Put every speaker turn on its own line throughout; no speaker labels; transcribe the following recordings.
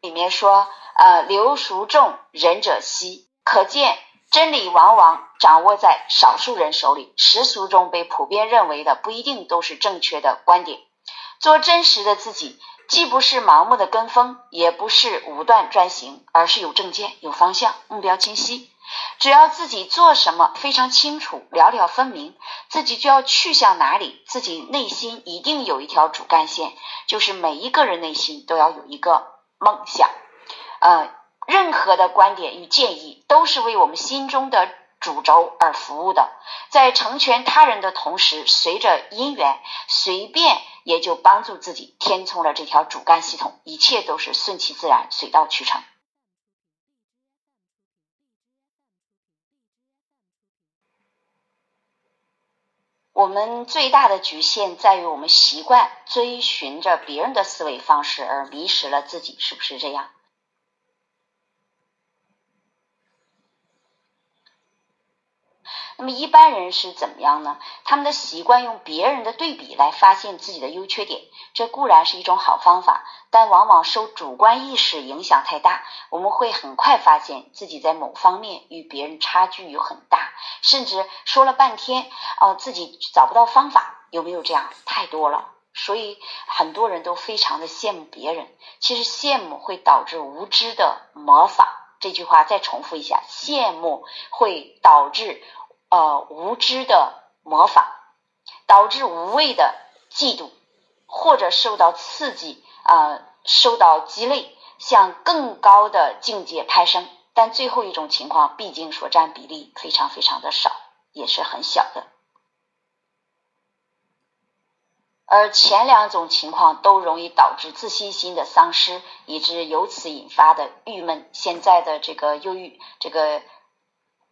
里面说，呃，流孰重，仁者稀。可见真理往往掌握在少数人手里，世俗中被普遍认为的不一定都是正确的观点。做真实的自己，既不是盲目的跟风，也不是武断专行，而是有正见、有方向、目标清晰。只要自己做什么非常清楚、了了分明，自己就要去向哪里，自己内心一定有一条主干线，就是每一个人内心都要有一个。梦想，呃，任何的观点与建议都是为我们心中的主轴而服务的。在成全他人的同时，随着因缘，随便也就帮助自己填充了这条主干系统，一切都是顺其自然，水到渠成。我们最大的局限在于我们习惯追寻着别人的思维方式，而迷失了自己，是不是这样？那么一般人是怎么样呢？他们的习惯用别人的对比来发现自己的优缺点，这固然是一种好方法，但往往受主观意识影响太大，我们会很快发现自己在某方面与别人差距有很大，甚至说了半天，哦，自己找不到方法，有没有这样？太多了，所以很多人都非常的羡慕别人，其实羡慕会导致无知的模仿。这句话再重复一下：羡慕会导致。呃，无知的模仿导致无谓的嫉妒，或者受到刺激啊，受到激励，向更高的境界攀升。但最后一种情况，毕竟所占比例非常非常的少，也是很小的。而前两种情况都容易导致自信心的丧失，以致由此引发的郁闷。现在的这个忧郁，这个。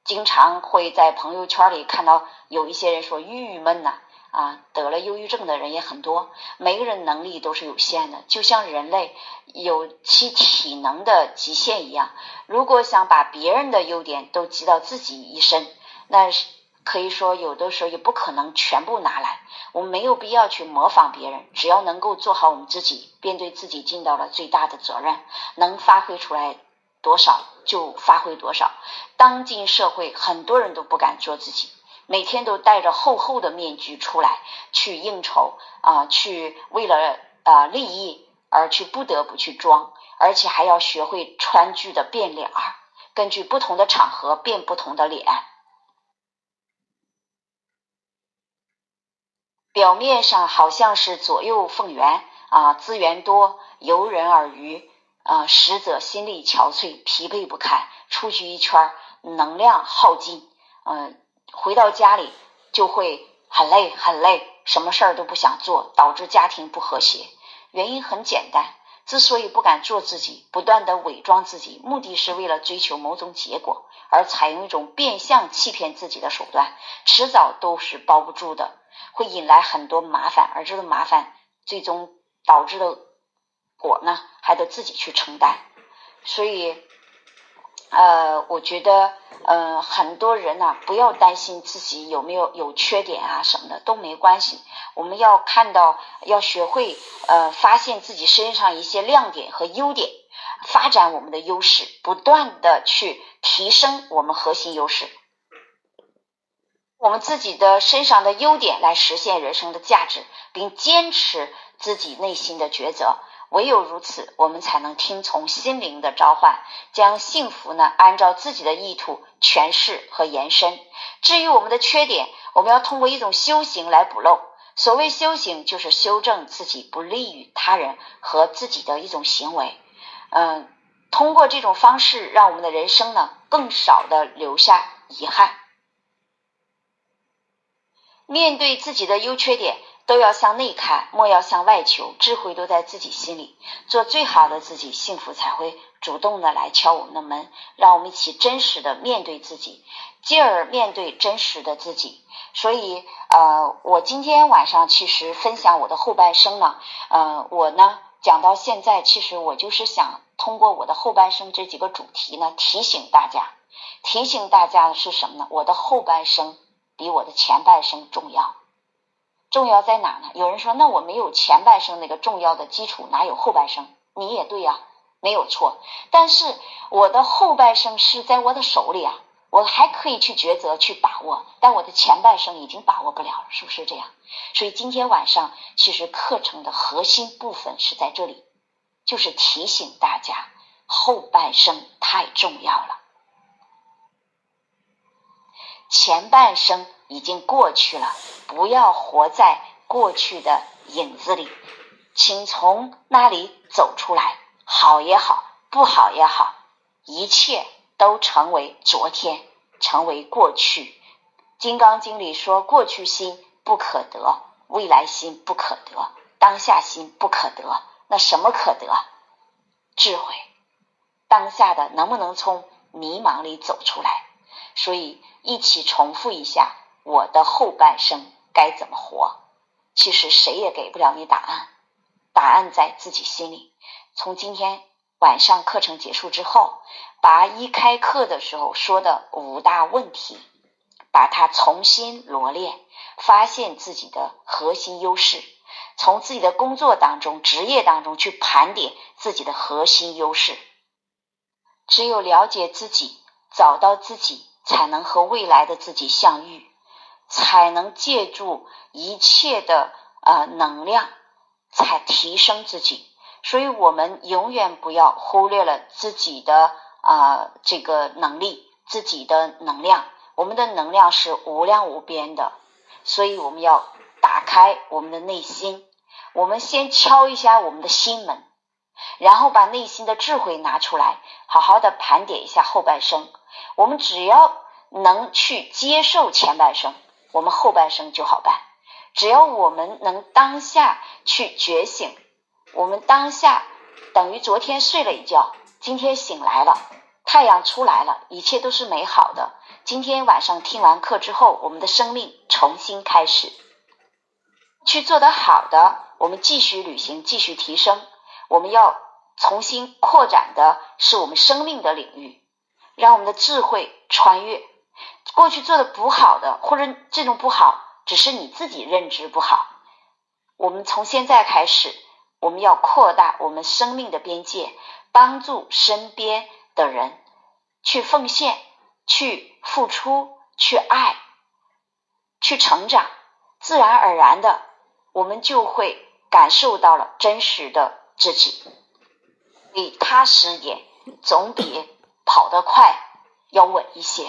经常会在朋友圈里看到有一些人说郁闷呐，啊，得了忧郁症的人也很多。每个人能力都是有限的，就像人类有其体能的极限一样。如果想把别人的优点都集到自己一身，那可以说有的时候也不可能全部拿来。我们没有必要去模仿别人，只要能够做好我们自己，便对自己尽到了最大的责任，能发挥出来。多少就发挥多少。当今社会，很多人都不敢做自己，每天都戴着厚厚的面具出来去应酬啊，去为了啊利益而去不得不去装，而且还要学会川剧的变脸儿，根据不同的场合变不同的脸，表面上好像是左右逢源啊，资源多，游刃有余。啊，实则心力憔悴，疲惫不堪，出去一圈能量耗尽，嗯，回到家里就会很累很累，什么事儿都不想做，导致家庭不和谐。原因很简单，之所以不敢做自己，不断的伪装自己，目的是为了追求某种结果，而采用一种变相欺骗自己的手段，迟早都是包不住的，会引来很多麻烦，而这个麻烦最终导致的。果呢，还得自己去承担，所以，呃，我觉得，呃，很多人呢，不要担心自己有没有有缺点啊什么的都没关系。我们要看到，要学会，呃，发现自己身上一些亮点和优点，发展我们的优势，不断的去提升我们核心优势，我们自己的身上的优点来实现人生的价值，并坚持自己内心的抉择。唯有如此，我们才能听从心灵的召唤，将幸福呢按照自己的意图诠释和延伸。至于我们的缺点，我们要通过一种修行来补漏。所谓修行，就是修正自己不利于他人和自己的一种行为。嗯，通过这种方式，让我们的人生呢更少的留下遗憾。面对自己的优缺点。都要向内看，莫要向外求。智慧都在自己心里，做最好的自己，幸福才会主动的来敲我们的门。让我们一起真实的面对自己，进而面对真实的自己。所以，呃，我今天晚上其实分享我的后半生呢，呃，我呢讲到现在，其实我就是想通过我的后半生这几个主题呢，提醒大家，提醒大家的是什么呢？我的后半生比我的前半生重要。重要在哪呢？有人说，那我没有前半生那个重要的基础，哪有后半生？你也对呀，没有错。但是我的后半生是在我的手里啊，我还可以去抉择、去把握，但我的前半生已经把握不了了，是不是这样？所以今天晚上其实课程的核心部分是在这里，就是提醒大家后半生太重要了，前半生已经过去了，不要活在过去的影子里，请从那里走出来，好也好，不好也好，一切都成为昨天，成为过去。《金刚经》里说：“过去心。”不可得，未来心不可得，当下心不可得。那什么可得？智慧。当下的能不能从迷茫里走出来？所以一起重复一下：我的后半生该怎么活？其实谁也给不了你答案，答案在自己心里。从今天晚上课程结束之后，把一开课的时候说的五大问题，把它重新罗列。发现自己的核心优势，从自己的工作当中、职业当中去盘点自己的核心优势。只有了解自己，找到自己，才能和未来的自己相遇，才能借助一切的呃能量，才提升自己。所以，我们永远不要忽略了自己的啊这个能力，自己的能量。我们的能量是无量无边的。所以我们要打开我们的内心，我们先敲一下我们的心门，然后把内心的智慧拿出来，好好的盘点一下后半生。我们只要能去接受前半生，我们后半生就好办。只要我们能当下去觉醒，我们当下等于昨天睡了一觉，今天醒来了，太阳出来了，一切都是美好的。今天晚上听完课之后，我们的生命重新开始，去做得好的，我们继续旅行，继续提升。我们要重新扩展的是我们生命的领域，让我们的智慧穿越过去做的不好的，或者这种不好只是你自己认知不好。我们从现在开始，我们要扩大我们生命的边界，帮助身边的人去奉献。去付出，去爱，去成长，自然而然的，我们就会感受到了真实的自己。你踏实点，总比跑得快要稳一些。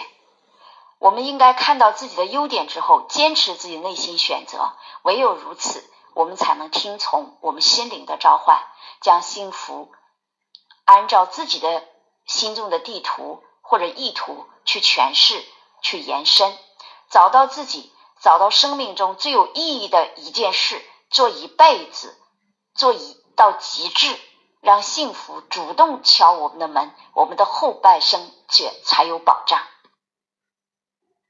我们应该看到自己的优点之后，坚持自己内心选择。唯有如此，我们才能听从我们心灵的召唤，将幸福按照自己的心中的地图或者意图。去诠释，去延伸，找到自己，找到生命中最有意义的一件事，做一辈子，做一到极致，让幸福主动敲我们的门，我们的后半生却才有保障。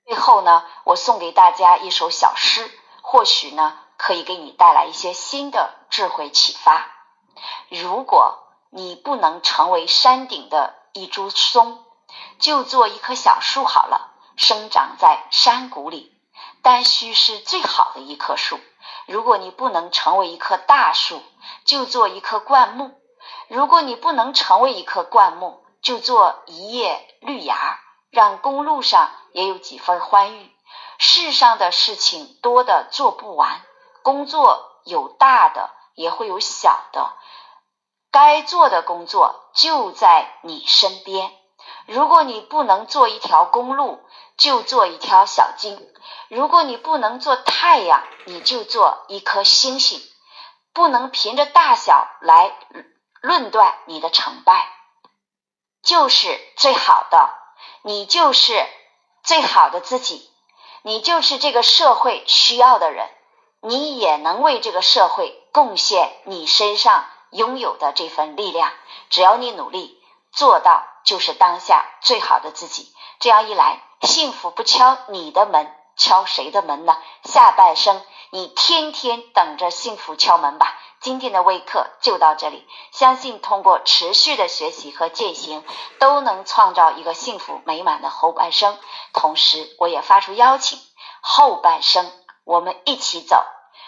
最后呢，我送给大家一首小诗，或许呢可以给你带来一些新的智慧启发。如果你不能成为山顶的一株松。就做一棵小树好了，生长在山谷里，但需是最好的一棵树。如果你不能成为一棵大树，就做一棵灌木；如果你不能成为一棵灌木，就做一叶绿芽，让公路上也有几分欢愉。世上的事情多的做不完，工作有大的，也会有小的，该做的工作就在你身边。如果你不能做一条公路，就做一条小径；如果你不能做太阳，你就做一颗星星。不能凭着大小来论断你的成败，就是最好的，你就是最好的自己，你就是这个社会需要的人，你也能为这个社会贡献你身上拥有的这份力量。只要你努力做到。就是当下最好的自己，这样一来，幸福不敲你的门，敲谁的门呢？下半生你天天等着幸福敲门吧。今天的微课就到这里，相信通过持续的学习和践行，都能创造一个幸福美满的后半生。同时，我也发出邀请：后半生我们一起走。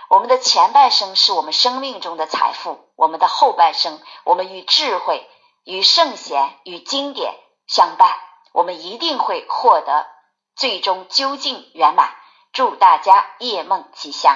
我们的前半生是我们生命中的财富，我们的后半生，我们与智慧。与圣贤与经典相伴，我们一定会获得最终究竟圆满。祝大家夜梦吉祥。